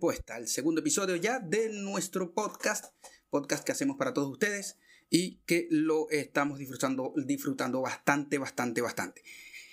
Respuesta, el segundo episodio ya de nuestro podcast, podcast que hacemos para todos ustedes y que lo estamos disfrutando, disfrutando bastante, bastante, bastante.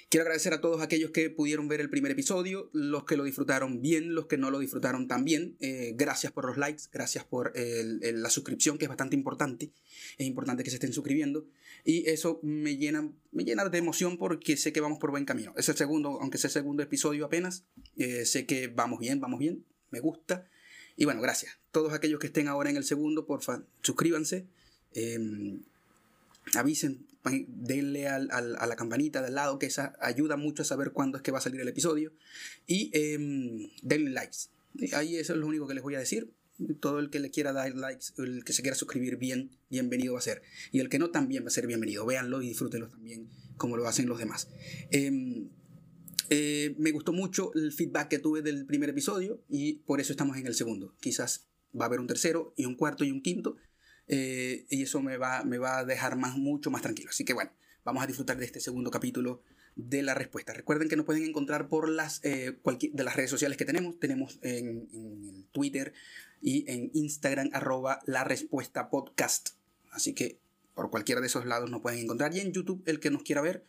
Quiero agradecer a todos aquellos que pudieron ver el primer episodio, los que lo disfrutaron bien, los que no lo disfrutaron también. Eh, gracias por los likes, gracias por la suscripción, que es bastante importante. Es importante que se estén suscribiendo. Y eso me llena, me llena de emoción porque sé que vamos por buen camino. Es el segundo, aunque sea el segundo episodio apenas, eh, sé que vamos bien, vamos bien, me gusta. Y bueno, gracias. Todos aquellos que estén ahora en el segundo, porfa, suscríbanse. Em, avisen, denle al, a la campanita de al lado, que esa ayuda mucho a saber cuándo es que va a salir el episodio. Y eh, denle likes. Ahí eso es lo único que les voy a decir. Todo el que le quiera dar likes, el que se quiera suscribir bien, bienvenido va a ser. Y el que no, también va a ser bienvenido. Véanlo y disfrútenlo también, como lo hacen los demás. Em, eh, me gustó mucho el feedback que tuve del primer episodio y por eso estamos en el segundo. Quizás va a haber un tercero y un cuarto y un quinto eh, y eso me va, a dejar mucho más tranquilo. Así que bueno, vamos a disfrutar de este segundo capítulo de la respuesta. Recuerden que nos pueden encontrar por las, eh, de las redes sociales que tenemos. Tenemos en, Twitter y en Instagram arroba la respuesta podcast. Así que por cualquiera de esos lados nos pueden encontrar. Y en YouTube, el que nos quiera ver,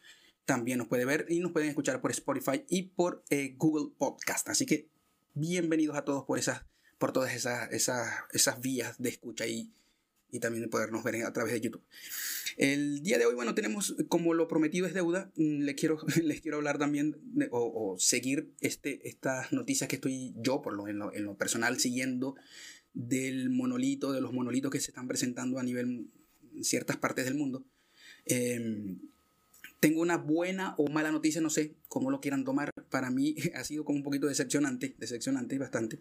también nos puede ver y nos pueden escuchar por Spotify y por eh, Google Podcast. Así que bienvenidos a todos por, esas, por todas esas, esas, esas vías de escucha y y también de podernos ver a través de YouTube. El día de hoy, bueno, tenemos, como lo prometido es deuda, mm, les quiero, les quiero hablar también o, seguir este, estas noticias que estoy yo, por lo, en, lo, personal, siguiendo del monolito, de los monolitos que se están presentando a nivel en ciertas partes del mundo. Em, tengo una buena o mala noticia, no sé cómo lo quieran tomar. Para mí ha sido como un poquito decepcionante, decepcionante bastante,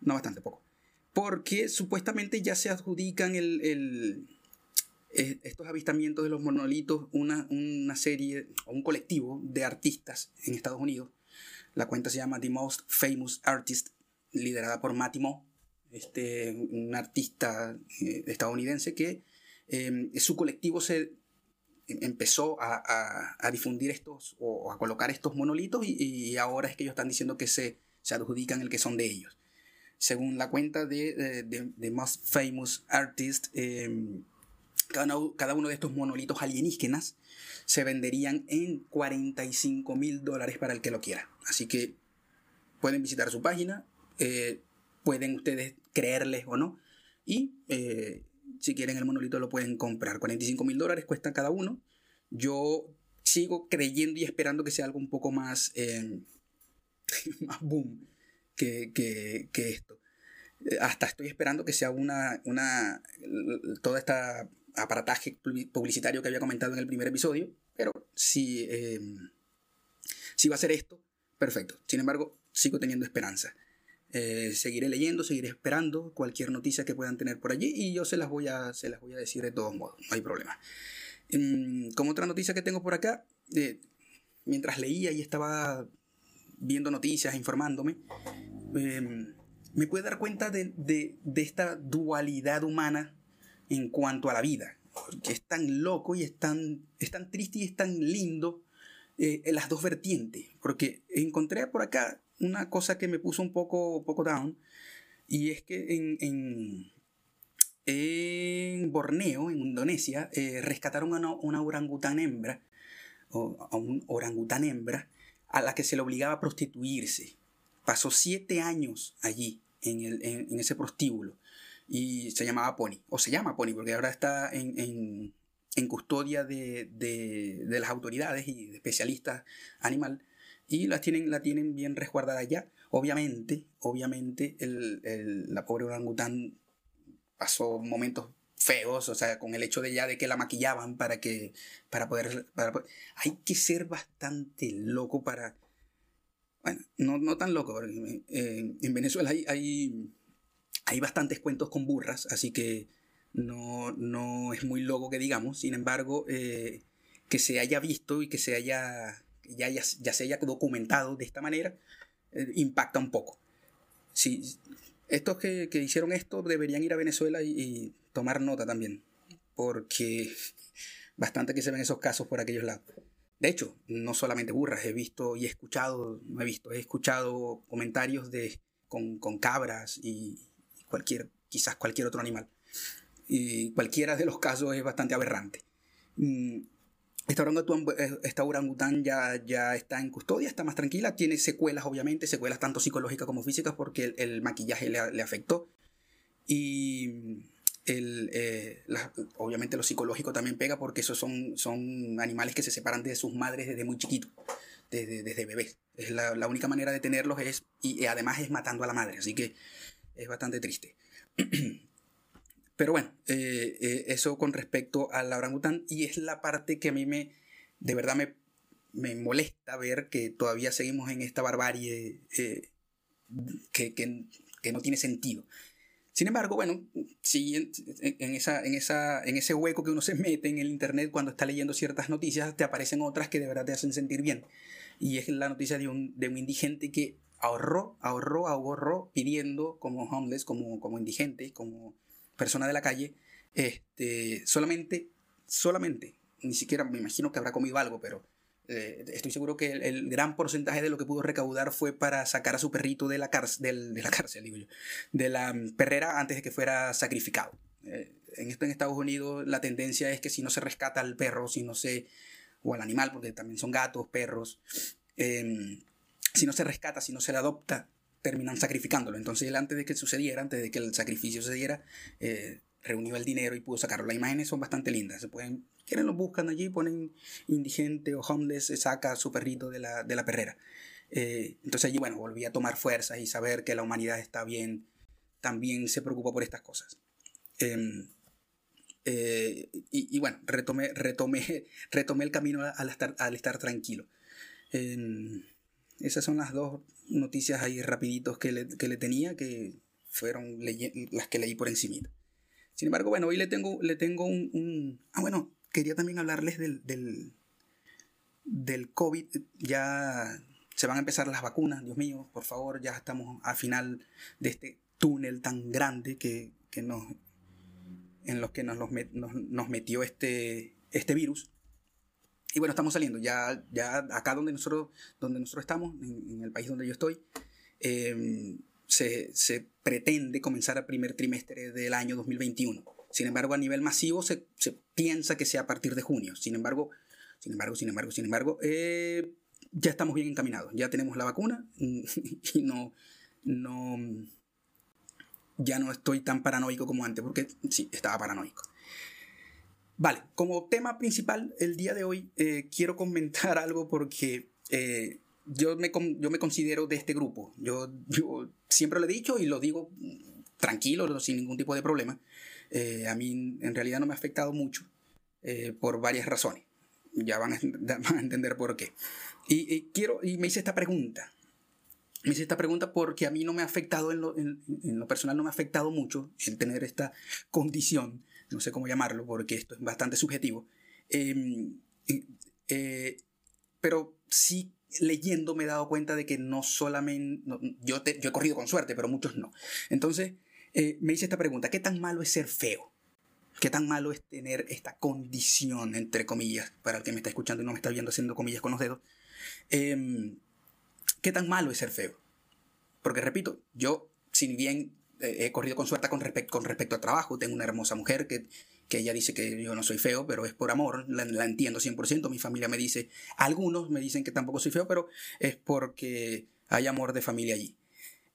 no bastante poco porque supuestamente ya se adjudican el, eh, estos avistamientos de los monolitos una, una serie o un colectivo de artistas en Estados Unidos. La cuenta se llama The Most Famous Artist, liderada por Matimo, este, un artista eh, estadounidense que eh, su colectivo se empezó a, a, difundir estos o a colocar estos monolitos y, y, ahora es que ellos están diciendo que se, se adjudican el que son de ellos según la cuenta de, de, Most Famous Artist, em, cada, uno de estos monolitos alienígenas se venderían en 45 mil dólares para el que lo quiera. Así que pueden visitar su página, eh, pueden ustedes creerles o no, y eh, si quieren el monolito lo pueden comprar. 45 mil dólares cuesta cada uno. Yo sigo creyendo y esperando que sea algo un poco más, em, más boom que, esto. Eh, hasta estoy esperando que sea una, una, todo este aparataje publicitario que había comentado en el primer episodio, pero si, em, si va a ser esto, perfecto. Sin embargo, sigo teniendo esperanza. Eh, seguiré leyendo, seguiré esperando cualquier noticia que puedan tener por allí y yo se las voy a, se las voy a decir de todos modos, no hay problema. Em, como otra noticia que tengo por acá, eh, mientras leía y estaba viendo noticias, informándome, em, me puede dar cuenta de, esta dualidad humana en cuanto a la vida. Que es tan loco y es tan, es tan triste y es tan lindo eh, en las dos vertientes. Porque encontré por acá una cosa que me puso un poco, poco down. Y es que en, en, en Borneo, en Indonesia, eh, rescataron a una, orangután hembra, o a un orangután hembra, a la que se le obligaba a prostituirse. Pasó siete años allí, en, el, en, ese prostíbulo, y se llamaba Pony, o se llama Pony, porque ahora está en, custodia de, de, de, las autoridades y especialistas animal, y la tienen, la tienen bien resguardada ya. Obviamente, obviamente, el, el, la pobre orangután pasó momentos feos, o sea, con el hecho de ya de que la maquillaban para que, para poder, hay que ser bastante loco para, bueno, no, no tan loco, porque en Venezuela hay, hay, hay, bastantes cuentos con burras, así que no, no es muy loco que digamos, sin embargo, eh, que se haya visto y que se haya, ya, ya, se haya documentado de esta manera, eh, impacta un poco. Si, estos que, que, hicieron esto deberían ir a Venezuela y tomar nota también, porque bastante que se ven esos casos por aquellos lados. de hecho, no solamente burras, he visto y he escuchado, no he visto, he escuchado comentarios de, con, con cabras y cualquier, quizás cualquier otro animal. Y cualquiera de los casos es bastante aberrante. Eh, esta orangután ya, ya está en custodia, está más tranquila, tiene secuelas obviamente, secuelas tanto psicológicas como físicas porque el, maquillaje le, le, afectó. Y el, eh, obviamente lo psicológico también pega porque esos son, son animales que se separan de sus madres desde muy chiquitos, desde, desde bebés. Es la, la, única manera de tenerlos es, y además es matando a la madre, así que es bastante triste. Pero bueno, eh, eh, eso con respecto al orangután y es la parte que a mí me, de verdad me, me molesta ver que todavía seguimos en esta barbarie eh, que, que, que, no tiene sentido. Sin embargo, bueno, en, en, esa, en, esa, en ese hueco que uno se mete en el Internet cuando está leyendo ciertas noticias, te aparecen otras que de verdad te hacen sentir bien. Y es la noticia de un, de un indigente que ahorró, ahorró, ahorró, pidiendo como homeless, como, como indigente, como persona de la calle, este, solamente, solamente, ni siquiera me imagino que habrá comido algo, pero eh, estoy seguro que el, gran porcentaje de lo que pudo recaudar fue para sacar a su perrito de la, cárcel, de la de la perrera antes de que fuera sacrificado. Eh, en esto en Estados Unidos la tendencia es que si no se rescata al perro, si no se, o al animal, porque también son gatos, perros, em, si no se rescata, si no se le adopta, terminan sacrificándolo. Entonces él antes de que sucediera, antes de que el sacrificio se diera, eh, reunió el dinero y pudo sacarlo. Las imágenes son bastante lindas. Se pueden, quieren lo buscan allí, ponen indigente o homeless, se saca su perrito de la, de la perrera. Eh, entonces allí, bueno, volví a tomar fuerzas y saber que la humanidad está bien, también se preocupa por estas cosas. Em, eh, y, bueno, retomé, retomé, retomé el camino al estar, al estar tranquilo. Em, esas son las dos noticias ahí rapiditos que le, que le tenía, que fueron las que leí por encima. Sin embargo, bueno, hoy le tengo, le tengo un, Ah, bueno, quería también hablarles del, del, del COVID. Ya se van a empezar las vacunas, Dios mío, por favor, ya estamos al final de este túnel tan grande que, que nos, en los que nos, nos, nos metió este, este virus. Y bueno, estamos saliendo. Ya, ya acá donde nosotros, donde nosotros estamos, en, el país donde yo estoy, em, se, se, pretende comenzar el primer trimestre del año 2021. Sin embargo, a nivel masivo se, se piensa que sea a partir de junio. Sin embargo, sin embargo, sin embargo, sin embargo, eh, ya estamos bien encaminados. Ya tenemos la vacuna y no, no, ya no estoy tan paranoico como antes, porque sí, estaba paranoico. Vale, como tema principal el día de hoy eh, quiero comentar algo porque eh, yo, me, yo me considero de este grupo. Yo, yo siempre lo he dicho y lo digo tranquilo, sin ningún tipo de problema. Eh, a mí en realidad no me ha afectado mucho por varias razones. Ya van a, van a entender por qué. Y, quiero, y me hice esta pregunta. Me hice esta pregunta porque a mí no me ha afectado, en lo, en, en lo personal no me ha afectado mucho el tener esta condición no sé cómo llamarlo porque esto es bastante subjetivo, em, eh, pero sí leyendo me he dado cuenta de que no solamente, yo, yo he corrido con suerte, pero muchos no. Entonces eh, me hice esta pregunta, ¿qué tan malo es ser feo? ¿Qué tan malo es tener esta condición, entre comillas, para el que me está escuchando y no me está viendo haciendo comillas con los dedos? Em, ¿Qué tan malo es ser feo? Porque repito, yo, si bien he corrido con suerte con, respecto al trabajo. Tengo una hermosa mujer que, que ella dice que yo no soy feo, pero es por amor, la, entiendo 100%. Mi familia me dice, algunos me dicen que tampoco soy feo, pero es porque hay amor de familia allí.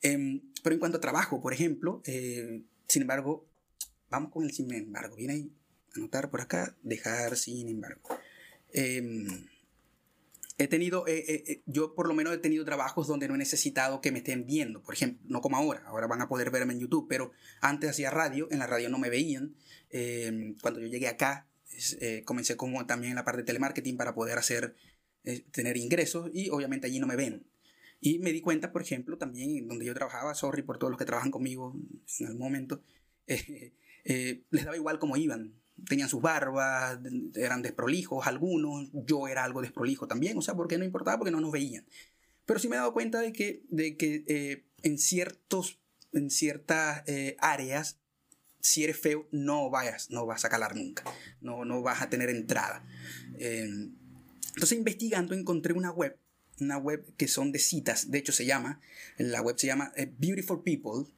Em, pero en cuanto a trabajo, por ejemplo, eh, sin embargo, vamos con el sin embargo. Viene ahí, anotar por acá, dejar sin embargo. Eh, he tenido, eh, eh, eh, yo por lo menos he tenido trabajos donde no he necesitado que me estén viendo, por ejemplo, no como ahora, ahora van a poder verme en YouTube, pero antes hacía radio, en la radio no me veían. Em, cuando yo llegué acá, comencé como también en la parte de telemarketing para poder hacer, tener ingresos y obviamente allí no me ven. Y me di cuenta, por ejemplo, también donde yo trabajaba, sorry por todos los que trabajan conmigo en algún momento, les daba igual cómo iban tenían sus barbas, eran desprolijos algunos, yo era algo desprolijo también, o sea, porque no importaba porque no nos veían. Pero sí me he dado cuenta de que, de que eh, en, ciertos, en ciertas eh, áreas, si eres feo, no vayas, no vas a calar nunca, no, no vas a tener entrada. Entonces investigando encontré una web, una web que son de citas, de hecho se llama, la web se llama eh, Beautiful People,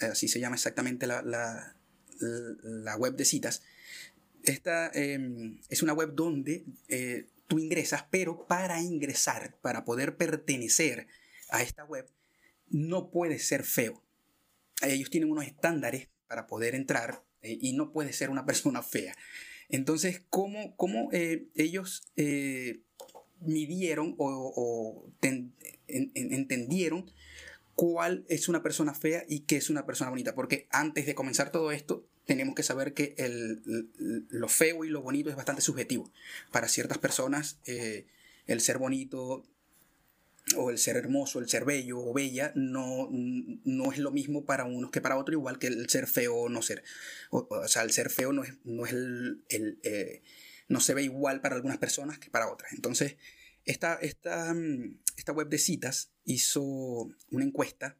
así se llama exactamente la, la, web de citas. Esta em, es una web donde eh, tú ingresas, pero para ingresar, para poder pertenecer a esta web, no puedes ser feo. Ellos tienen unos estándares para poder entrar eh, y no puedes ser una persona fea. Entonces, ¿cómo, cómo eh, ellos midieron o, entendieron cuál es una persona fea y qué es una persona bonita? Porque antes de comenzar todo esto, tenemos que saber que lo feo y lo bonito es bastante subjetivo. Para ciertas personas, eh, el ser bonito o el ser hermoso, el ser bello o bella, no, no es lo mismo para unos que para otros, igual que el ser feo o no ser. O, sea, el ser feo no es, no es el... Eh, no se ve igual para algunas personas que para otras. Entonces, esta, esta, esta web de citas hizo una encuesta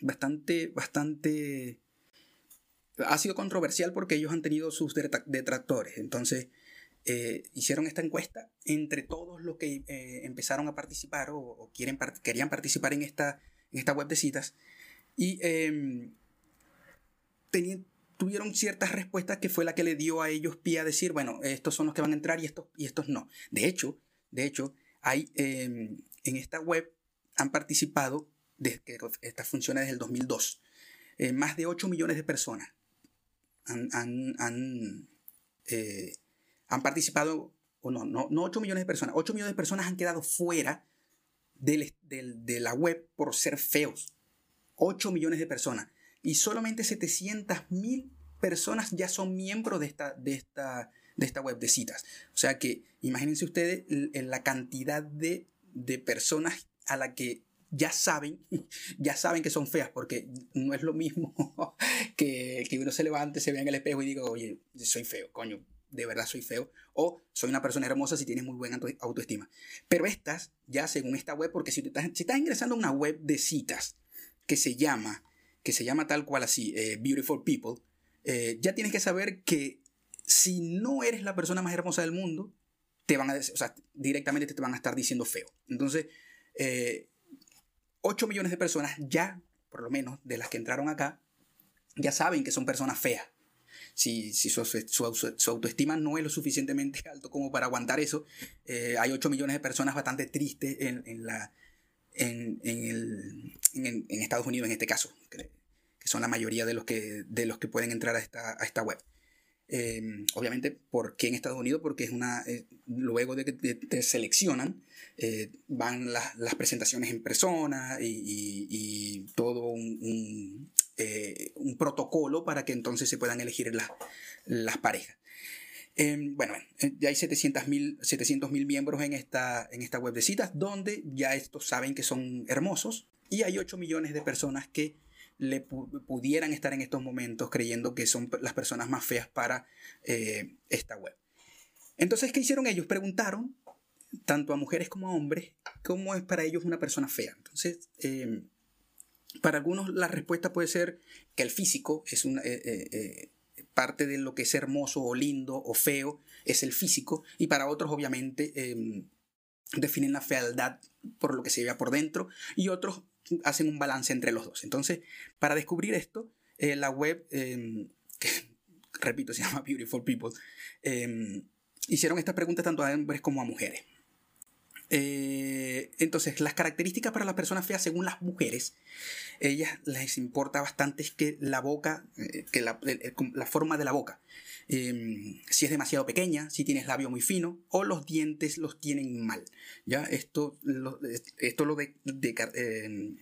bastante, bastante ha sido controversial porque ellos han tenido sus detractores. Entonces, eh, hicieron esta encuesta entre todos los que eh, empezaron a participar o, quieren, querían participar en esta, en esta web de citas y em, tuvieron ciertas respuestas que fue la que le dio a ellos pie a decir, bueno, estos son los que van a entrar y estos, y estos no. De hecho, de hecho hay, em, en esta web han participado, desde que esta funciona desde el 2002, eh, más de 8 millones de personas han, eh, han, participado, o no, no, no 8 millones de personas, 8 millones de personas han quedado fuera del, de la web por ser feos. 8 millones de personas. Y solamente 700 mil personas ya son miembros de esta, de, esta, de esta web de citas. O sea que imagínense ustedes la cantidad de, de personas a la que ya saben, ya saben que son feas, porque no es lo mismo que, que uno se levante, se vea en el espejo y diga, oye, soy feo, coño, de verdad soy feo, o soy una persona hermosa si tienes muy buena autoestima. Pero estas, ya según esta web, porque si, estás, ingresando a una web de citas que se llama, que se llama tal cual así, eh, Beautiful People, eh, ya tienes que saber que si no eres la persona más hermosa del mundo, te van a, o sea, directamente te van a estar diciendo feo. Entonces, eh, 8 millones de personas ya, por lo menos de las que entraron acá, ya saben que son personas feas. Si, su, autoestima no es lo suficientemente alto como para aguantar eso, eh, hay 8 millones de personas bastante tristes en, Estados Unidos en este caso, que, son la mayoría de los que, pueden entrar a esta web. Em, obviamente, ¿por qué en Estados Unidos? Porque es una. Eh, luego de que te, seleccionan, eh, van las presentaciones en persona y, todo un, eh, un, protocolo para que entonces se puedan elegir las parejas. Em, bueno, ya hay 700 mil miembros en esta, en esta web de citas, donde ya estos saben que son hermosos, y hay 8 millones de personas que le pudieran estar en estos momentos creyendo que son las personas más feas para eh, esta web. Entonces, ¿qué hicieron ellos? Preguntaron, tanto a mujeres como a hombres, cómo es para ellos una persona fea. Entonces, em, para algunos la respuesta puede ser que el físico es una, eh, eh, parte de lo que es hermoso o lindo o feo, es el físico, y para otros obviamente em, definen la fealdad por lo que se vea por dentro, y otros hacen un balance entre los dos. Entonces, para descubrir esto, eh, la web, em, que repito, se llama Beautiful People, em, hicieron estas preguntas tanto a hombres como a mujeres. Eh, entonces, las características para las personas feas, según las mujeres, ellas les importa bastante es que la boca, eh, que la, la, forma de la boca, em, si es demasiado pequeña, si tienes labio muy fino, o los dientes los tienen mal. ¿ya? Esto, lo, esto lo de, em,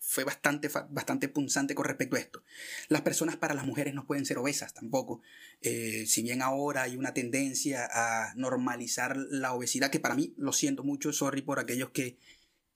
fue bastante, bastante punzante con respecto a esto. Las personas para las mujeres no pueden ser obesas tampoco. Eh, si bien ahora hay una tendencia a normalizar la obesidad, que para mí lo siento mucho, sorry por aquellos que,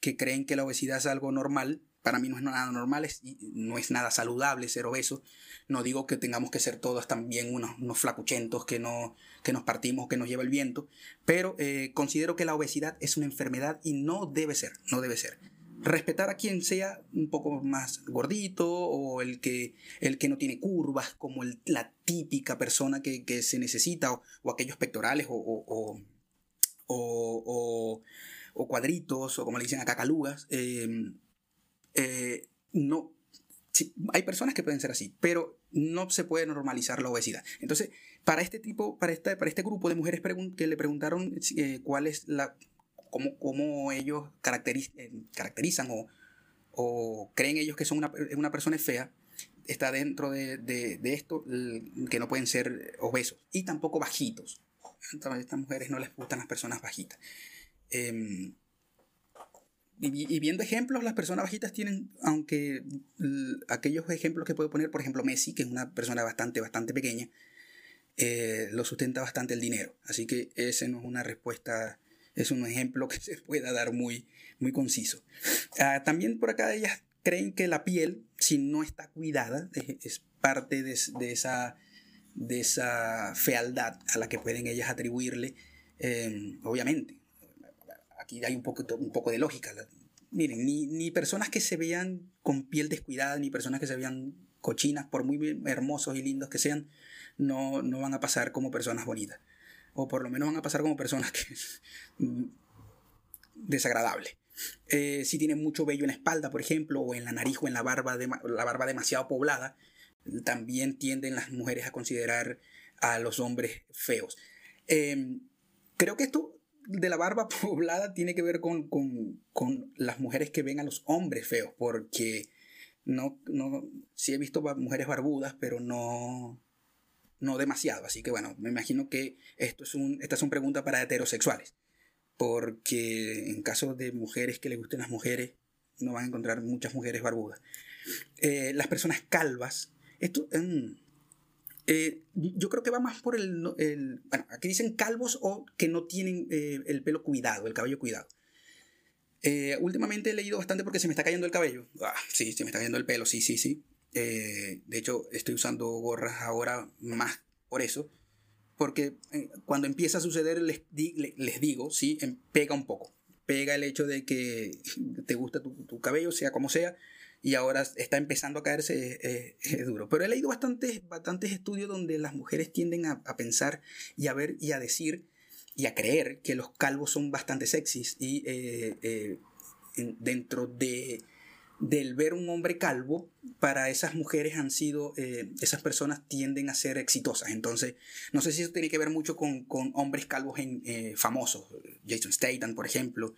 que creen que la obesidad es algo normal. Para mí no es nada normal, es, no es nada saludable ser obeso. No digo que tengamos que ser todos también unos, unos flacuchentos que, no, que nos partimos, que nos lleva el viento, pero eh, considero que la obesidad es una enfermedad y no debe ser, no debe ser respetar a quien sea un poco más gordito o el que, el que no tiene curvas como la típica persona que, se necesita o, aquellos pectorales o, o, cuadritos, o como le dicen acá, calugas. Em, eh, no, hay personas que pueden ser así, pero no se puede normalizar la obesidad. Entonces, para este tipo, para, esta, para este grupo de mujeres que le preguntaron eh, cuál es la, cómo, ellos eh, caracterizan o, creen ellos que son una, una persona fea, está dentro de, esto que no pueden ser obesos y tampoco bajitos. A estas mujeres no les gustan las personas bajitas. Em, y, viendo ejemplos, las personas bajitas tienen, aunque aquellos ejemplos que puedo poner, por ejemplo, Messi, que es una persona bastante, bastante pequeña, eh, lo sustenta bastante el dinero. Así que ese no es una respuesta, es un ejemplo que se pueda dar muy, muy conciso. Ah, también por acá ellas creen que la piel, si no está cuidada, es, parte de, esa, de esa fealdad a la que pueden ellas atribuirle, eh, obviamente aquí hay un poco, un poco de lógica. Miren, ni, ni, personas que se vean con piel descuidada, ni personas que se vean cochinas, por muy hermosos y lindos que sean, no, no van a pasar como personas bonitas. O por lo menos van a pasar como personas que desagradables. Eh, si tienen mucho vello en la espalda, por ejemplo, o en la nariz o en la barba, de, la barba demasiado poblada, también tienden las mujeres a considerar a los hombres feos. Em, creo que esto de la barba poblada tiene que ver con, las mujeres que ven a los hombres feos, porque no, no, sí he visto mujeres barbudas, pero no, no demasiado. Así que bueno, me imagino que esto es un, estas son preguntas para heterosexuales, porque en caso de mujeres que les gusten las mujeres, no van a encontrar muchas mujeres barbudas. Eh, las personas calvas, esto... Mm, eh, yo creo que va más por el, Bueno, aquí dicen calvos o que no tienen eh, el pelo cuidado, el cabello cuidado. Últimamente he leído bastante porque se me está cayendo el cabello. Ah, sí, se me está cayendo el pelo, sí, sí, sí. De hecho, estoy usando gorras ahora más por eso. Porque cuando empieza a suceder, les, les, digo, sí, em, pega un poco. Pega el hecho de que te gusta tu, cabello, sea como sea y ahora está empezando a caerse es, duro. Pero he leído bastantes, bastantes estudios donde las mujeres tienden a, pensar y a ver y a decir y a creer que los calvos son bastante sexys y eh, eh, dentro de del ver un hombre calvo, para esas mujeres han sido, eh, esas personas tienden a ser exitosas. Entonces, no sé si eso tiene que ver mucho con, con hombres calvos en, famosos, Jason Statham, por ejemplo,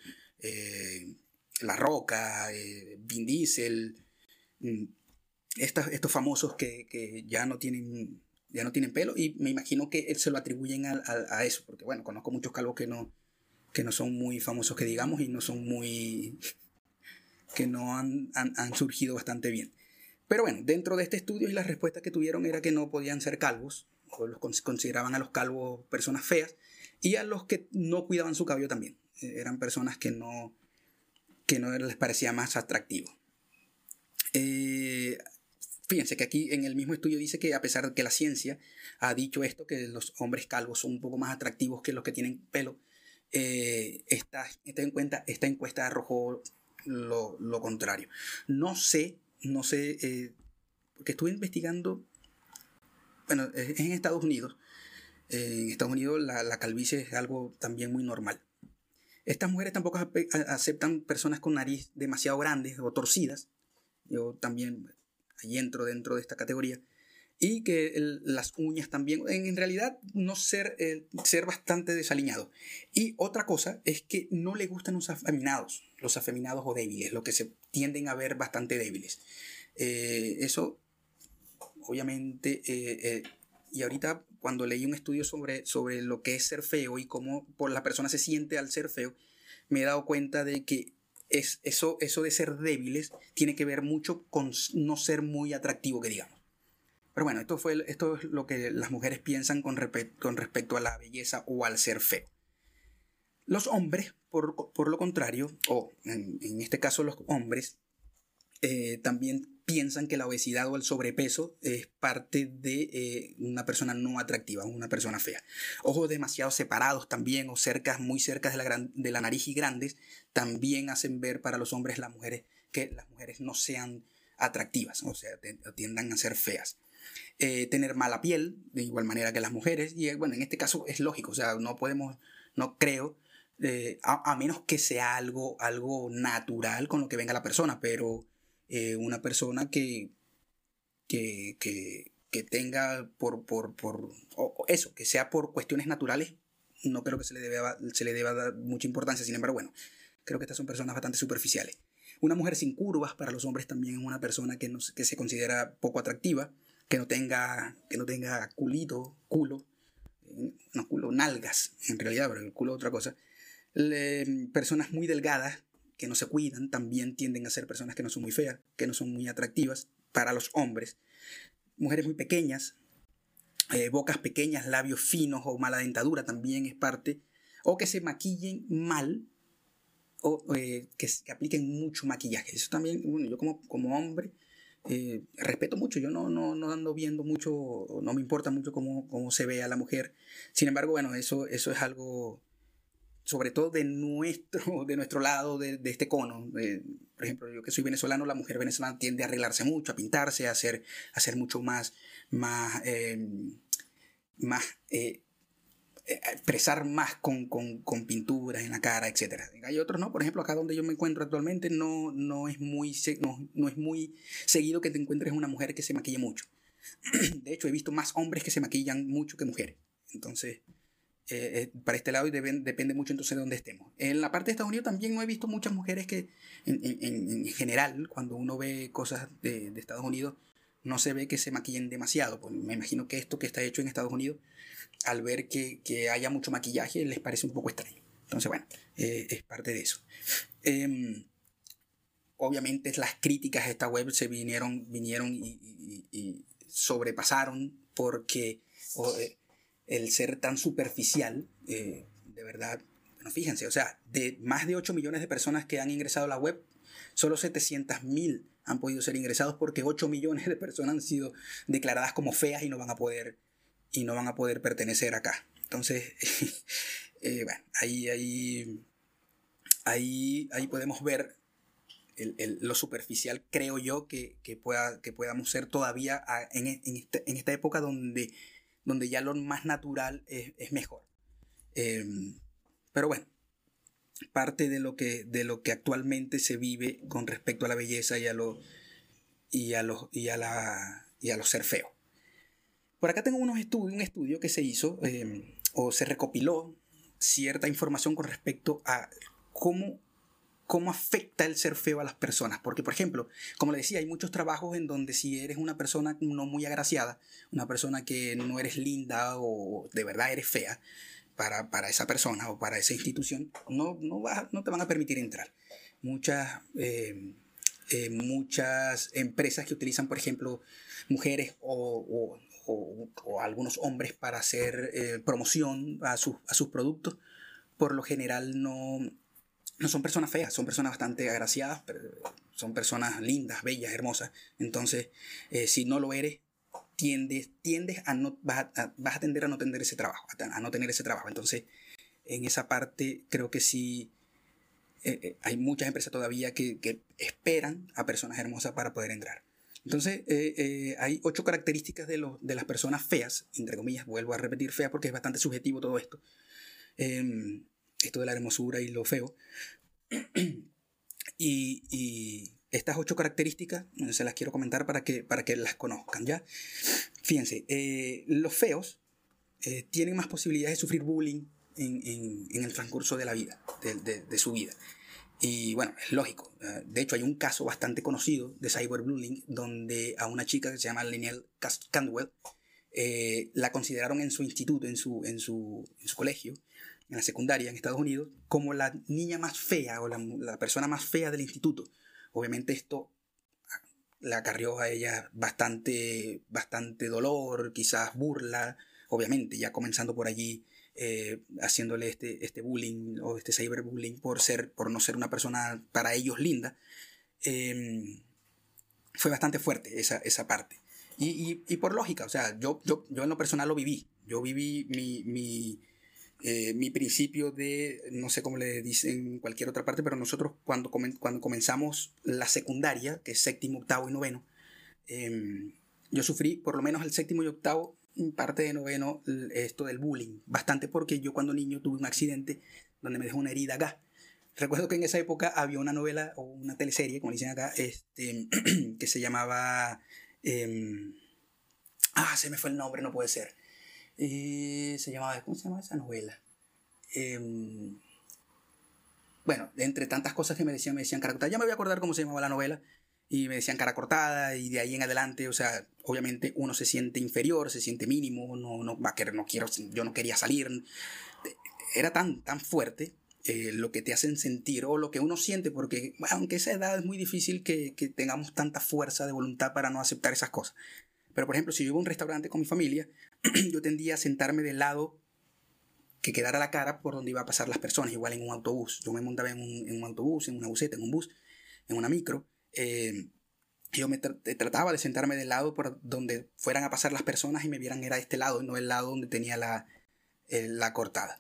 la Roca, eh, Vin Diesel, mm, estos famosos que, ya, no tienen, ya no tienen pelo y me imagino que se lo atribuyen a, eso, porque bueno, conozco muchos calvos que no, que no son muy famosos que digamos y no son muy... que no han, surgido bastante bien. Pero bueno, dentro de este estudio las respuestas que tuvieron era que no podían ser calvos, o los consideraban a los calvos personas feas, y a los que no cuidaban su cabello también. Eh, eran personas que no, que no les parecía más atractivo. Eh, fíjense que aquí en el mismo estudio dice que a pesar de que la ciencia ha dicho esto, que los hombres calvos son un poco más atractivos que los que tienen pelo, eh, esta, en cuenta, esta encuesta arrojó lo, contrario. No sé, no sé, eh, porque estuve investigando, bueno, es en Estados Unidos. en Estados Unidos la, la calvicie es algo también muy normal. Estas mujeres tampoco aceptan personas con nariz demasiado grandes o torcidas. Yo también ahí entro dentro de esta categoría. Y que las uñas también, en, realidad no ser, eh, ser bastante desaliñado. Y otra cosa es que no le gustan los afeminados, los afeminados o débiles, lo que se tienden a ver bastante débiles. Eh, eso, obviamente, eh, y ahorita cuando leí un estudio sobre, sobre lo que es ser feo y cómo por la persona se siente al ser feo, me he dado cuenta de que es, eso, eso de ser débiles tiene que ver mucho con no ser muy atractivo, que digamos. Pero bueno, esto, fue, esto es lo que las mujeres piensan con, con respecto a la belleza o al ser feo. Los hombres, por, lo contrario, o en, este caso los hombres, eh, también piensan que la obesidad o el sobrepeso es parte de eh, una persona no atractiva, una persona fea. Ojos demasiado separados también o cerca, muy cerca de la, de la nariz y grandes también hacen ver para los hombres las mujeres que las mujeres no sean atractivas, o sea, tiendan a ser feas. Eh, tener mala piel, de igual manera que las mujeres, y bueno, en este caso es lógico, o sea, no podemos, no creo a, menos que sea algo, algo natural con lo que venga la persona, pero eh, una persona que, que, que, que tenga por, por, por eso, que sea por cuestiones naturales, no creo que se le, deba, se le deba dar mucha importancia. Sin embargo, bueno, creo que estas son personas bastante superficiales. Una mujer sin curvas para los hombres también es una persona que, no, que se considera poco atractiva, que no tenga, que no tenga culito, culo, eh, no culo, nalgas en realidad, pero el culo es otra cosa. Personas muy delgadas que no se cuidan también tienden a ser personas que no son muy feas, que no son muy atractivas para los hombres. Mujeres muy pequeñas, eh, bocas pequeñas, labios finos o mala dentadura también es parte. O que se maquillen mal o eh, que, apliquen mucho maquillaje. Eso también, bueno, yo como, como hombre eh, respeto mucho, yo no, no, no, ando viendo mucho, no me importa mucho cómo, cómo, se ve a la mujer. Sin embargo, bueno, eso, eso es algo, sobre todo de nuestro, de nuestro lado, de, de este cono. por ejemplo, yo que soy venezolano, la mujer venezolana tiende a arreglarse mucho, a pintarse, a hacer, a hacer mucho más, más, em, más eh, expresar más con, con, con, pinturas en la cara, etc. Hay otros no, por ejemplo, acá donde yo me encuentro actualmente no, no, es muy, no, no es muy seguido que te encuentres una mujer que se maquille mucho. De hecho, he visto más hombres que se maquillan mucho que mujeres. Entonces, eh, eh, para este lado depende mucho entonces de dónde estemos. En la parte de Estados Unidos también no he visto muchas mujeres que, en general, cuando uno ve cosas de, de, Estados Unidos, no se ve que se maquillen demasiado. Pues me imagino que esto que está hecho en Estados Unidos al ver que, haya mucho maquillaje les parece un poco extraño. Entonces, bueno, eh, es parte de eso. Em, obviamente las críticas a esta web se vinieron, vinieron y, sobrepasaron porque eh, el ser tan superficial, eh, de verdad, bueno, fíjense, o sea, de más de 8 millones de personas que han ingresado a la web, solo 700 mil han podido ser ingresados porque 8 millones de personas han sido declaradas como feas y no van a poder y no van a poder pertenecer acá. Entonces, eh, bueno, ahí, ahí, ahí, ahí podemos ver lo superficial, creo yo, que, pueda, que podamos ser todavía en, este, en, esta época donde, donde ya lo más natural es, mejor. Em, pero bueno, parte de lo, que, de lo que actualmente se vive con respecto a la belleza y a lo, y a los, y a la, y a lo ser feo. Por acá tengo unos estudios, un estudio que se hizo em, o se recopiló cierta información con respecto a cómo, cómo afecta el ser feo a las personas. Porque, por ejemplo, como le decía, hay muchos trabajos en donde si eres una persona no muy agraciada, una persona que no eres linda o de verdad eres fea, para, esa persona o para esa institución, no, no, no te van a permitir entrar. Muchas, em, eh, muchas empresas que utilizan, por ejemplo, mujeres o, o, algunos hombres para hacer eh, promoción a, sus productos, por lo general no, no son personas feas, son personas bastante agraciadas, son personas lindas, bellas, hermosas. Entonces, eh, si no lo eres, tiendes, tiendes a no, vas a, tender a no tener ese trabajo, a, no tener ese trabajo. Entonces, en esa parte creo que sí eh, hay muchas empresas todavía que, que, esperan a personas hermosas para poder entrar. Entonces, eh, eh, hay ocho características de, de, las personas feas, entre comillas, vuelvo a repetir feas porque es bastante subjetivo todo esto. Esto de la hermosura y lo feo. y, estas ocho características se las quiero comentar para que, para que las conozcan, ¿ya? Fíjense, eh, los feos tienen más posibilidades de sufrir bullying en, en, el transcurso de la vida, de, de su vida. Y bueno, es lógico. Eh, de hecho, hay un caso bastante conocido de cyberbullying donde a una chica que se llama Leniel Candwell eh, la consideraron en su instituto, en su, en, su, en su colegio, en la secundaria en Estados Unidos, como la niña más fea o la, persona más fea del instituto. Obviamente esto la acarrió a ella bastante, bastante dolor, quizás burla, obviamente, ya comenzando por allí eh, haciéndole este, este bullying o este cyberbullying por, ser, por no ser una persona para ellos linda, em, fue bastante fuerte esa, esa parte. Y, y, por lógica, o sea, yo, yo, yo en lo personal lo viví. Yo viví mi, eh, mi principio de, no sé cómo le dicen en cualquier otra parte, pero nosotros cuando, cuando comenzamos la secundaria, que es séptimo, octavo y noveno, em, yo sufrí por lo menos el séptimo y octavo parte de noveno esto del bullying. Bastante porque yo cuando niño tuve un accidente donde me dejó una herida acá. Recuerdo que en esa época había una novela o una teleserie, como dicen acá, este, que se llamaba... Em, ah, se me fue el nombre, no puede ser. Eh, se llamaba, ¿cómo se llama esa novela? Em, bueno, entre tantas cosas que me decían, me decían cara cortada. Ya me voy a acordar cómo se llamaba la novela. Y me decían cara cortada y de ahí en adelante, o sea, obviamente uno se siente inferior, se siente mínimo, no, no va a querer, no quiero, yo no quería salir. Era tan, tan fuerte eh, lo que te hacen sentir o lo que uno siente, porque aunque esa edad es muy difícil que, que, tengamos tanta fuerza de voluntad para no aceptar esas cosas. Pero por ejemplo, si yo iba a un restaurante con mi familia, yo tendía a sentarme del lado que quedara la cara por donde iba a pasar las personas, igual en un autobús. Yo me montaba en un, en un autobús, en una buseta, en un bus, en una micro. Eh, yo me trataba de sentarme del lado por donde fueran a pasar las personas y me vieran era este lado, no el lado donde tenía la, eh, la cortada.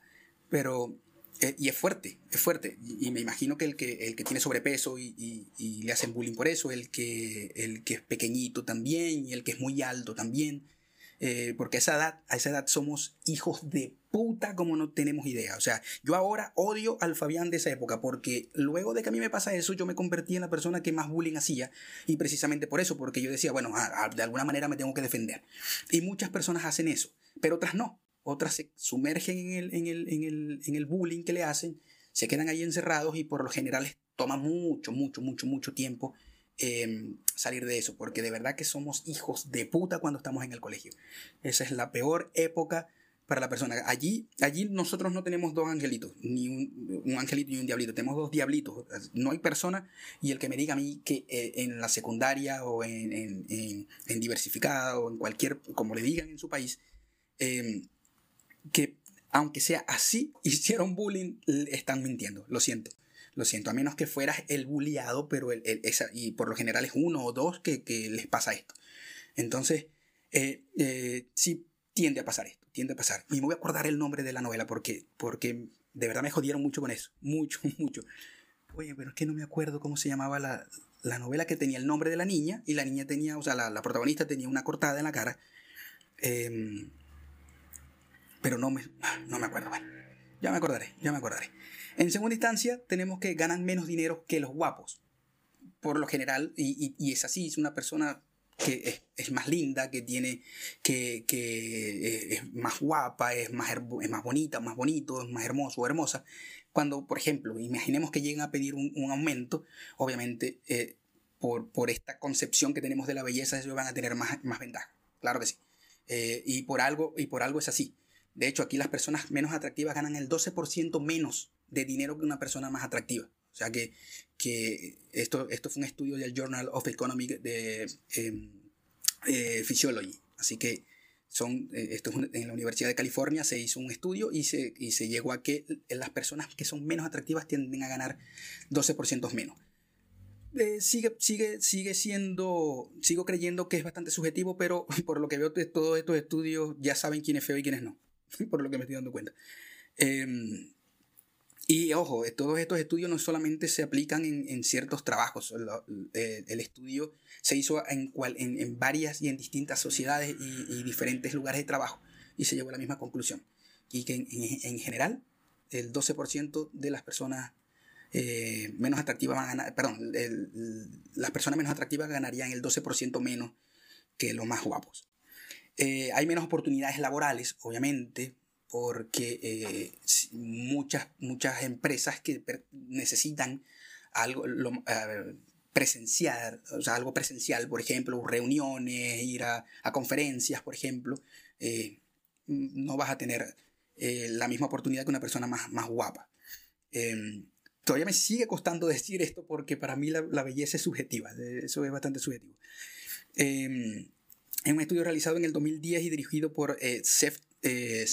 Pero, eh, y es fuerte, es fuerte. Y, me imagino que el que, el que tiene sobrepeso y, y, le hacen bullying por eso, el que, el que es pequeñito también y el que es muy alto también. Eh, porque a esa edad, a esa edad somos hijos de puta como no tenemos idea. O sea, yo ahora odio al Fabián de esa época porque luego de que a mí me pasa eso, yo me convertí en la persona que más bullying hacía y precisamente por eso, porque yo decía, bueno, de alguna manera me tengo que defender. Y muchas personas hacen eso, pero otras no. Otras se sumergen en el, en el, en el, en el bullying que le hacen, se quedan ahí encerrados y por lo general les toma mucho, mucho, mucho, mucho tiempo Em, salir de eso, porque de verdad que somos hijos de puta cuando estamos en el colegio. Esa es la peor época para la persona. Allí, allí nosotros no tenemos dos angelitos, ni un, angelito ni un diablito, tenemos dos diablitos. No hay persona, y el que me diga a mí que eh, en la secundaria o en, en, en, diversificada o en cualquier, como le digan en su país, em, que aunque sea así, hicieron bullying, están mintiendo, lo siento. Lo siento, a menos que fueras el bulliado, pero el, esa, y por lo general es uno o dos que, les pasa esto. Entonces, eh, eh, sí tiende a pasar esto, tiende a pasar. Y me voy a acordar el nombre de la novela porque, porque de verdad me jodieron mucho con eso, mucho, mucho. Oye, pero es que no me acuerdo cómo se llamaba la, novela que tenía el nombre de la niña y la niña tenía, o sea, la, protagonista tenía una cortada en la cara. Em, pero no me, no me acuerdo. Bueno, ya me acordaré, ya me acordaré. En segunda instancia, tenemos que ganan menos dinero que los guapos. Por lo general, y, es así, es una persona que es, más linda, que tiene, que, eh, es más guapa, es más, es más bonita, más bonito, es más hermoso o hermosa. Cuando, por ejemplo, imaginemos que lleguen a pedir un, aumento, obviamente, eh, por, por, esta concepción que tenemos de la belleza, ellos van a tener más, más ventaja. Claro que sí. Eh, y, por algo, y por algo es así. De hecho, aquí las personas menos atractivas ganan el 12% menos de dinero que una persona más atractiva. O sea que, que esto, esto fue un estudio del Journal of Economic de em, eh, Physiology. Así que son, eh, esto en la Universidad de California se hizo un estudio y se, y se llegó a que las personas que son menos atractivas tienden a ganar 12% menos. Eh, sigue, sigue, sigue siendo, sigo creyendo que es bastante subjetivo, pero por lo que veo de todos estos estudios ya saben quién es feo y quién es no, por lo que me estoy dando cuenta. Eh, y ojo, todos estos estudios no solamente se aplican en, ciertos trabajos, eh, el, estudio se hizo en, en, varias y en distintas sociedades y, diferentes lugares de trabajo y se llegó a la misma conclusión. Y que en, general el 12% de las personas eh, menos atractivas van a ganar, perdón, las personas menos atractivas ganarían el 12% menos que los más guapos. Hay menos oportunidades laborales, obviamente, porque eh, muchas, muchas empresas que necesitan algo presencial, o sea, algo presencial, por ejemplo, reuniones, ir a, conferencias, por ejemplo, eh, no vas a tener eh, la misma oportunidad que una persona más, más guapa. Em, todavía me sigue costando decir esto porque para mí la, belleza es subjetiva, eso es bastante subjetivo. En un estudio realizado en el 2010 y dirigido por Seth eh,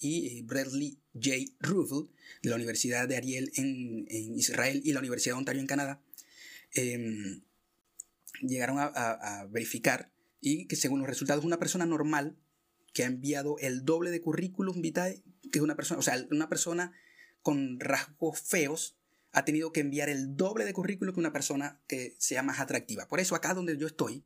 y eh, Bradley J. Ruffle de la Universidad de Ariel en, Israel y la Universidad de Ontario en Canadá, em, llegaron a, verificar y que según los resultados una persona normal que ha enviado el doble de currículum vitae que una persona, o sea, una persona con rasgos feos ha tenido que enviar el doble de currículum que una persona que sea más atractiva. Por eso acá donde yo estoy,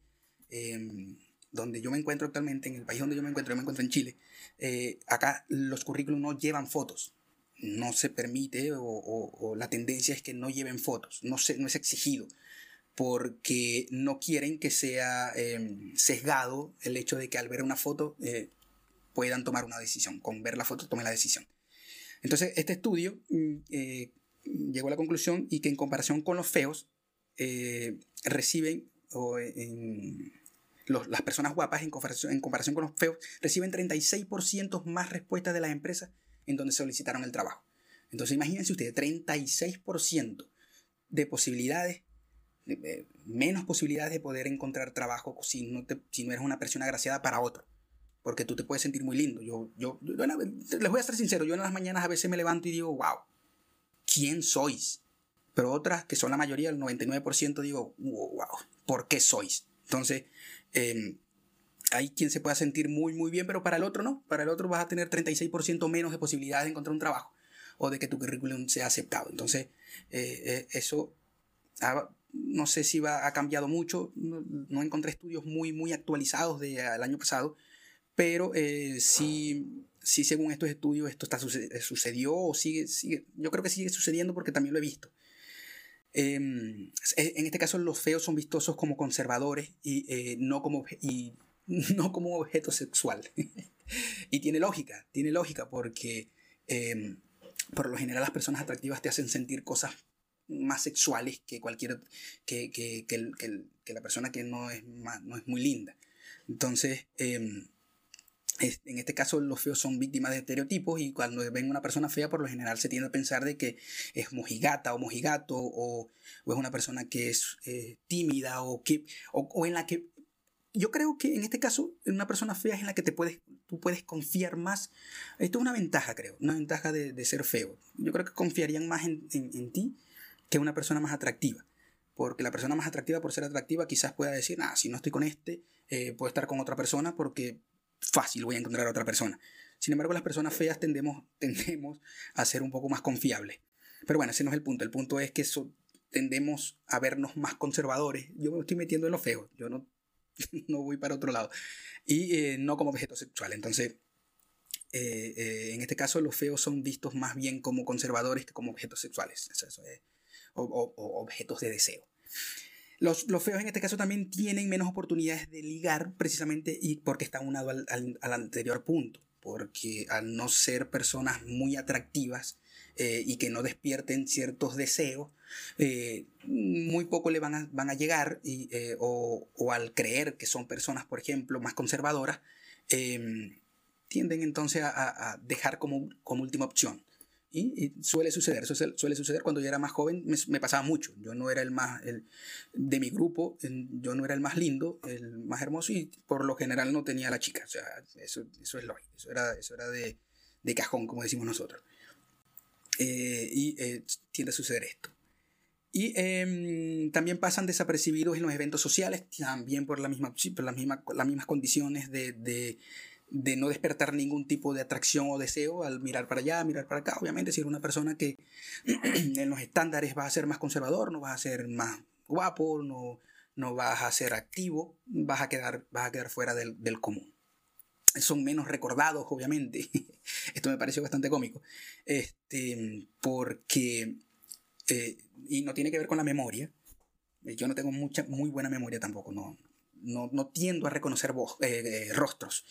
em, donde yo me encuentro actualmente, en el país donde yo me encuentro, yo me encuentro en Chile, eh, acá los currículums no llevan fotos. no se permite o, la tendencia es que no lleven fotos, no, se, no es exigido, porque no quieren que sea em, sesgado el hecho de que al ver una foto eh, puedan tomar una decisión, con ver la foto tomen la decisión. Entonces, este estudio mm, eh, llegó a la conclusión y que en comparación con los feos, reciben, o en, las personas guapas en comparación, en comparación con los feos, reciben 36% más respuestas de las empresas en donde solicitaron el trabajo. Entonces imagínense ustedes, 36% de posibilidades, menos posibilidades de poder encontrar trabajo si no, si no eres una persona agraciada para otro. Porque tú te puedes sentir muy lindo. Yo, yo, les voy a ser sincero, yo en las mañanas a veces me levanto y digo, wow, ¿quién sois? Pero otras, que son la mayoría, el 99%, digo, wow, ¿por qué sois? Entonces, em, hay quien se pueda sentir muy, muy bien, pero para el otro no. Para el otro vas a tener 36% menos de posibilidades de encontrar un trabajo o de que tu currículum sea aceptado. Entonces, eh, eh, eso no sé si va, ha cambiado mucho. No, encontré estudios muy, muy actualizados del año pasado, pero eh, sí, sí, según estos estudios, esto está, sucedió o sigue, sigue. Yo creo que sigue sucediendo porque también lo he visto. Em, en este caso, los feos son vistosos como conservadores y, no como, y no como objeto sexual. y tiene lógica, tiene lógica porque em, por lo general las personas atractivas te hacen sentir cosas más sexuales que cualquier que, que, que, la persona que no es, no es muy linda. Entonces, em, en este caso los feos son víctimas de estereotipos y cuando ven una persona fea por lo general se tiende a pensar de que es mojigata o mojigato o, es una persona que es eh, tímida o, que, o en la que yo creo que en este caso, una persona fea es en la que te puedes, tú puedes confiar más. Esto es una ventaja, creo, una ventaja de, ser feo. Yo creo que confiarían más en, ti que una persona más atractiva. Porque la persona más atractiva, por ser atractiva, quizás pueda decir, ah, si no estoy con este, eh, puedo estar con otra persona porque fácil voy a encontrar a otra persona. Sin embargo, las personas feas tendemos, tendemos a ser un poco más confiables. Pero bueno, ese no es el punto. El punto es que tendemos a vernos más conservadores. Yo me estoy metiendo en lo feo. Yo no no voy para otro lado. Y eh, no como objeto sexual. Entonces, eh, eh, en este caso, los feos son vistos más bien como conservadores que como objetos sexuales. o, objetos de deseo. Los, los, feos en este caso también tienen menos oportunidades de ligar precisamente y porque están unado al, al anterior punto. Porque al no ser personas muy atractivas, eh, y que no despierten ciertos deseos, eh, muy poco le van a, van a llegar y, eh, o, o, al creer que son personas, por ejemplo, más conservadoras, tienden entonces a, a, dejar como, como última opción. Y, suele suceder, suele suceder cuando yo era más joven, me, me, pasaba mucho. Yo no era el más, el, de mi grupo, yo no era el más lindo, el más hermoso y por lo general no tenía la chica. O sea, eso, eso es lógico, eso era, eso era de, de cajón, como decimos nosotros. Eh, y eh, tiende a suceder esto. Y em, también pasan desapercibidos en los eventos sociales, también por, la misma, por la misma, las mismas condiciones de, de, de, no despertar ningún tipo de atracción o deseo al mirar para allá, mirar para acá. Obviamente, si eres una persona que en los estándares va a ser más conservador, no vas a ser más guapo, no, no vas a ser activo, vas a quedar, vas a quedar fuera del, del común son menos recordados, obviamente. Esto me pareció bastante cómico. Este, porque, eh, y no tiene que ver con la memoria. Yo no tengo mucha, muy buena memoria tampoco, no, no, no tiendo a reconocer voz, eh, eh, rostros.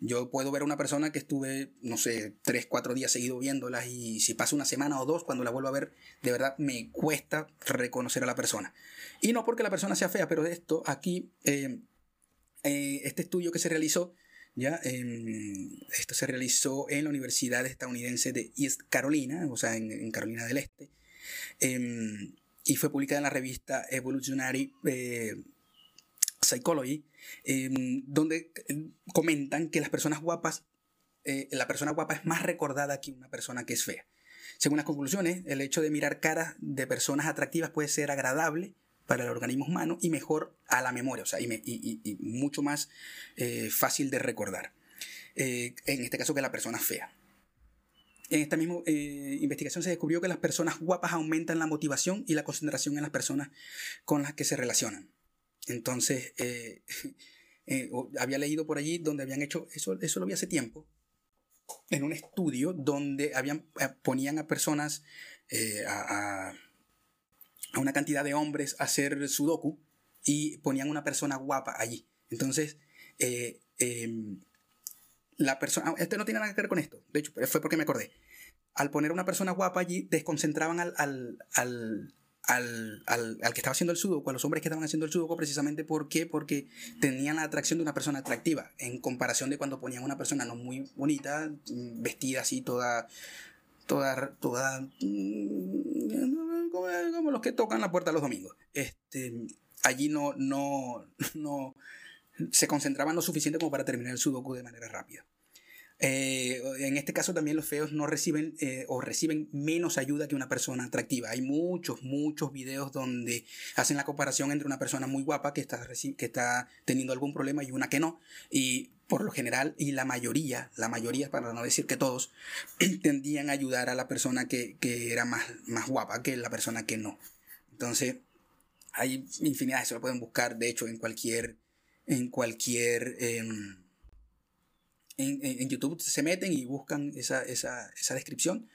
Yo puedo ver a una persona que estuve, no sé, tres, cuatro días seguido viéndolas y si pasa una semana o dos, cuando la vuelvo a ver, de verdad me cuesta reconocer a la persona. Y no porque la persona sea fea, pero esto aquí, este estudio que se realizó, ¿ya? esto se realizó en la Universidad estadounidense de East Carolina, o sea, en, Carolina del Este, em, y fue publicada en la revista Evolutionary eh, Psychology, em, donde em, comentan que las personas guapas, eh, la persona guapa es más recordada que una persona que es fea. Según las conclusiones, el hecho de mirar caras de personas atractivas puede ser agradable para el organismo humano y mejor a la memoria, o sea, y, mucho más eh, fácil de recordar. Eh, en este caso que la persona fea. En esta misma investigación se descubrió que las personas guapas aumentan la motivación y la concentración en las personas con las que se relacionan. Entonces, había leído por allí donde habían hecho, eso, eso lo vi hace tiempo, en un estudio donde habían, eh, ponían a personas, eh, a, una cantidad de hombres a hacer sudoku y ponían una persona guapa allí. Entonces, eh, em, la persona, este no tiene nada que ver con esto, de hecho, fue porque me acordé. Al poner una persona guapa allí, desconcentraban al, al al, al, al, que estaba haciendo el sudoku, a los hombres que estaban haciendo el sudoku, precisamente ¿por porque tenían la atracción de una persona atractiva, en comparación de cuando ponían una persona no muy bonita, mm, vestida así, toda, toda, toda, mm, como, los que tocan la puerta los domingos. Este, allí no, no, no se concentraban lo suficiente como para terminar el sudoku de manera rápida. Eh, en este caso también los feos no reciben eh, o reciben menos ayuda que una persona atractiva. Hay muchos, muchos videos donde hacen la comparación entre una persona muy guapa que está, que está teniendo algún problema y una que no. Y por lo general, y la mayoría, la mayoría, para no decir que todos, tendían a ayudar a la persona que, que era más, más guapa que la persona que no. Entonces, hay infinidad, se lo pueden buscar, de hecho, en cualquier, en cualquier, em, en, YouTube se meten y buscan esa, esa, esa descripción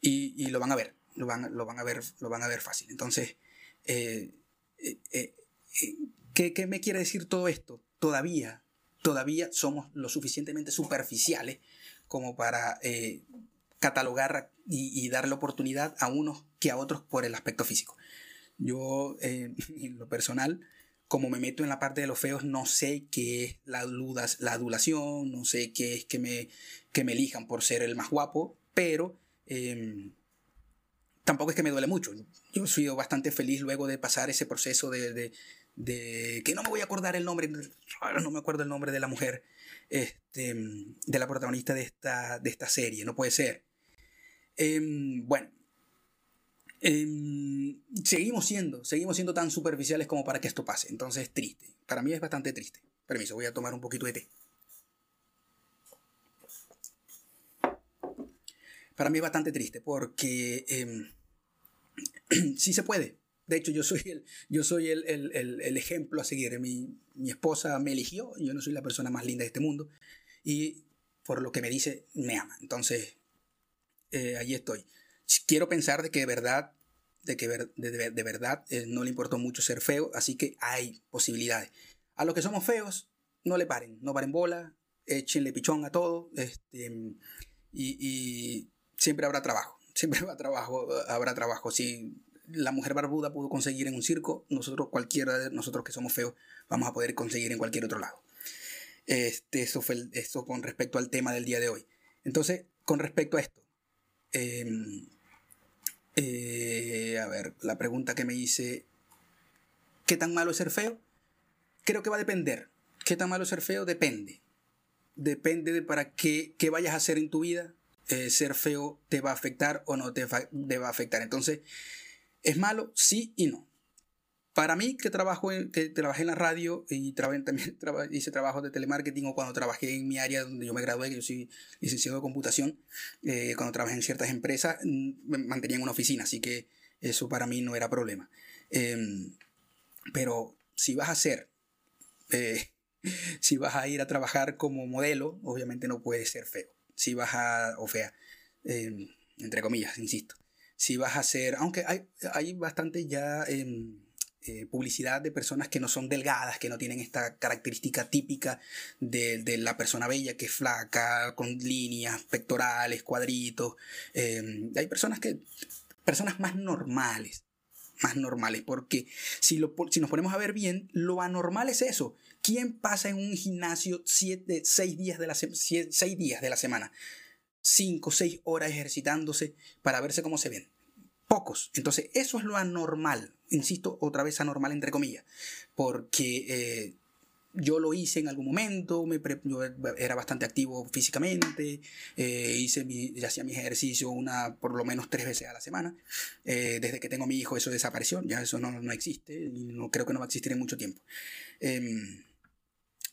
y, y, lo van a ver, lo van, lo van, a, ver, lo van a ver fácil. Entonces, eh, eh, eh, ¿qué, ¿qué me quiere decir todo esto? Todavía, todavía somos lo suficientemente superficiales como para catalogar y, y, darle oportunidad a unos que a otros por el aspecto físico. Yo, en lo personal, como me meto en la parte de los feos, no sé qué es la, la adulación, no sé qué es que me, que me elijan por ser el más guapo, pero em, tampoco es que me duele mucho. Yo he sido bastante feliz luego de pasar ese proceso de, de, que no me voy a acordar el nombre, no me acuerdo el nombre de la mujer, este, de la protagonista de esta, de esta serie, no puede ser. Em, bueno, Em, seguimos siendo, seguimos siendo tan superficiales como para que esto pase. Entonces, triste. Para mí es bastante triste. Permiso, voy a tomar un poquito de té. Para mí es bastante triste porque eh, sí se puede. De hecho, yo soy el, yo soy el, el, el, ejemplo a seguir. Mi, mi esposa me eligió, yo no soy la persona más linda de este mundo. Y por lo que me dice, me ama. Entonces, eh, allí estoy quiero pensar de que de verdad, de que de, verdad eh, no le importó mucho ser feo, así que hay posibilidades. A los que somos feos, no le paren, no paren bola, échenle pichón a todo, este, y, siempre habrá trabajo, siempre habrá trabajo, habrá trabajo. Si la mujer barbuda pudo conseguir en un circo, nosotros, cualquiera de nosotros que somos feos, vamos a poder conseguir en cualquier otro lado. Este, eso fue esto con respecto al tema del día de hoy. Entonces, con respecto a esto, eh, eh, a ver, la pregunta que me hice, ¿qué tan malo es ser feo? Creo que va a depender. ¿Qué tan malo es ser feo? Depende. Depende de para qué, qué vayas a hacer en tu vida. Eh, ser feo te va a afectar o no te va a afectar. Entonces, ¿es malo? Sí y no. Para mí, que, trabajo que trabajé en la radio y también hice trabajo de telemarketing o cuando trabajé en mi área donde yo me gradué, que yo soy licenciado de computación, eh, cuando trabajé en ciertas empresas, mm, me mantenía en una oficina, así que eso para mí no era problema. Em, pero si vas a hacer, eh, si vas a ir a trabajar como modelo, obviamente no puedes ser feo. Si vas a, o fea, em, entre comillas, insisto. Si vas a ser, aunque hay, hay bastante ya... Eh, publicidad de personas que no son delgadas, que no tienen esta característica típica de, la persona bella, que es flaca, con líneas, pectorales, cuadritos. Em, hay personas que, personas más normales, más normales, porque si, lo, si nos ponemos a ver bien, lo anormal es eso. ¿Quién pasa en un gimnasio siete, seis, días de la seis días de la semana? Cinco, seis horas ejercitándose para verse cómo se ven pocos. Entonces, eso es lo anormal, insisto, otra vez anormal entre comillas, porque eh, yo lo hice en algún momento, me yo era bastante activo físicamente, eh, hice mi, hacía mi ejercicio una, por lo menos tres veces a la semana. Eh, desde que tengo mi hijo eso desapareció, ya eso no, no existe y no, creo que no va a existir en mucho tiempo. Em,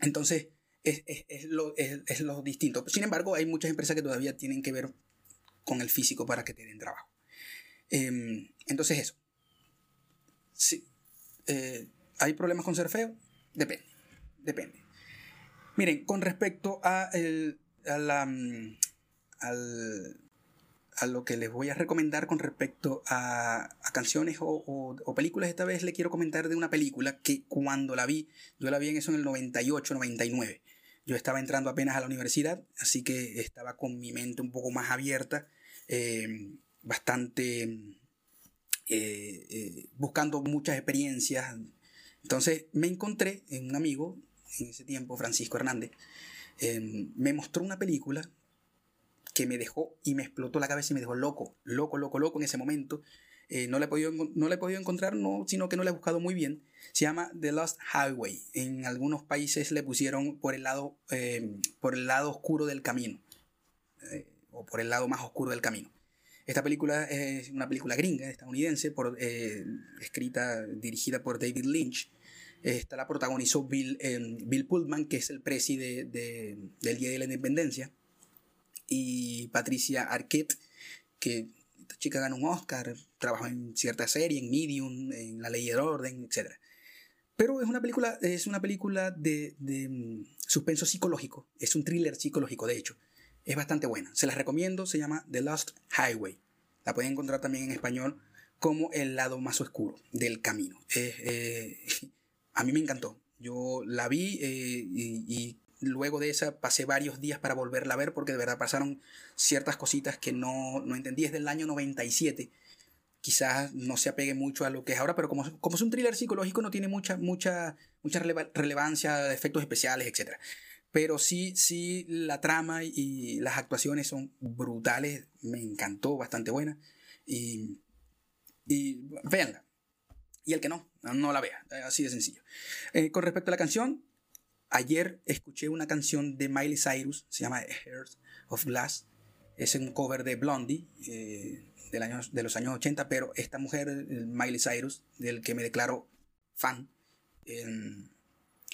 entonces, es, es, es, lo, es, lo distinto. Sin embargo, hay muchas empresas que todavía tienen que ver con el físico para que te den trabajo. Em, entonces eso. Sí. Eh, ¿Hay problemas con ser feo? Depende. Depende. Miren, con respecto a, el, a, la, mm, a lo que les voy a recomendar con respecto a, canciones o, películas. Esta vez le quiero comentar de una película que cuando la vi, yo la vi en eso en el 98, 99. Yo estaba entrando apenas a la universidad, así que estaba con mi mente un poco más abierta, eh, bastante eh, eh, buscando muchas experiencias. Entonces me encontré en un amigo, en ese tiempo, Francisco Hernández, me mostró una película que me dejó y me explotó la cabeza y me dejó loco, loco, loco, loco en ese momento. Eh, no, le he podido, no he podido encontrar, no, sino que no le he buscado muy bien. Se llama The Lost Highway. En algunos países le pusieron por el lado, eh, por el lado oscuro del camino. O por el lado más oscuro del camino. Esta película es una película gringa, estadounidense, por, escrita, dirigida por David Lynch. Esta la protagonizó Bill, Bill Pullman, que es el presidente del Día de la Independencia y Patricia Arquette, que esta chica ganó un Oscar, trabajó en cierta serie, en Medium, en La Ley del Orden, etc. Pero es una película, es una película de, de mm, suspenso psicológico, es un thriller psicológico, de hecho. Es bastante buena. Se las recomiendo, se llama The Lost Highway. La pueden encontrar también en español como El lado más oscuro del camino. Eh, a mí me encantó. Yo la vi eh, y, luego de esa pasé varios días para volverla a ver porque de verdad pasaron ciertas cositas que no, no entendí. Es del año 97. Quizás no se apegue mucho a lo que es ahora, pero como, como es un thriller psicológico no tiene mucha, mucha, mucha relevancia efectos especiales, etc. Pero sí, sí, la trama y las actuaciones son brutales. Me encantó, bastante buena. Y, y véanla. Y el que no, no la vea. Así de sencillo. Eh, con respecto a la canción, Ayer escuché una canción de Miley Cyrus, se llama Heart of Glass. Es un cover de Blondie eh, de los años 80, pero esta mujer, Miley Cyrus, del que me declaro fan,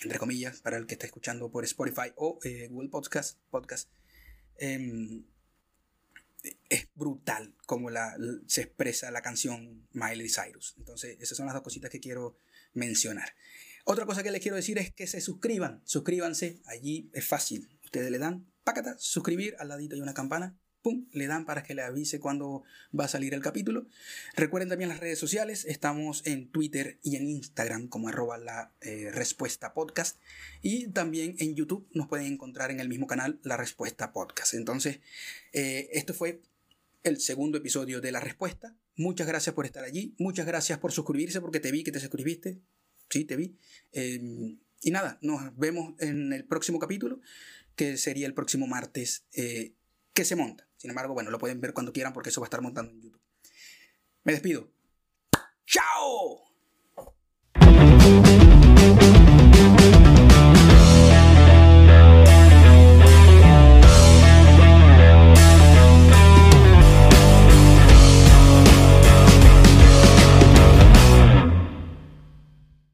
entre comillas, para el que está escuchando por Spotify o eh, Google Podcast, podcast em, es brutal como la, se expresa la canción Miley Cyrus. Entonces, esas son las dos cositas que quiero mencionar. Otra cosa que les quiero decir es que se suscriban. Suscríbanse, allí es fácil. Ustedes le dan, pácata, suscribir, al ladito hay una campana, le dan para que le avise cuando va a salir el capítulo. Recuerden también las redes sociales, estamos en Twitter y en Instagram como arroba la eh, respuesta podcast. Y también en YouTube nos pueden encontrar en el mismo canal la respuesta podcast. Entonces, eh, esto fue el segundo episodio de la respuesta. Muchas gracias por estar allí, muchas gracias por suscribirse porque te vi que te suscribiste sí, te vi. Em, y nada, nos vemos en el próximo capítulo, que sería el próximo martes, eh, que se monta. Sin embargo, bueno, lo pueden ver cuando quieran porque eso va a estar montando en YouTube. Me despido. ¡Chao!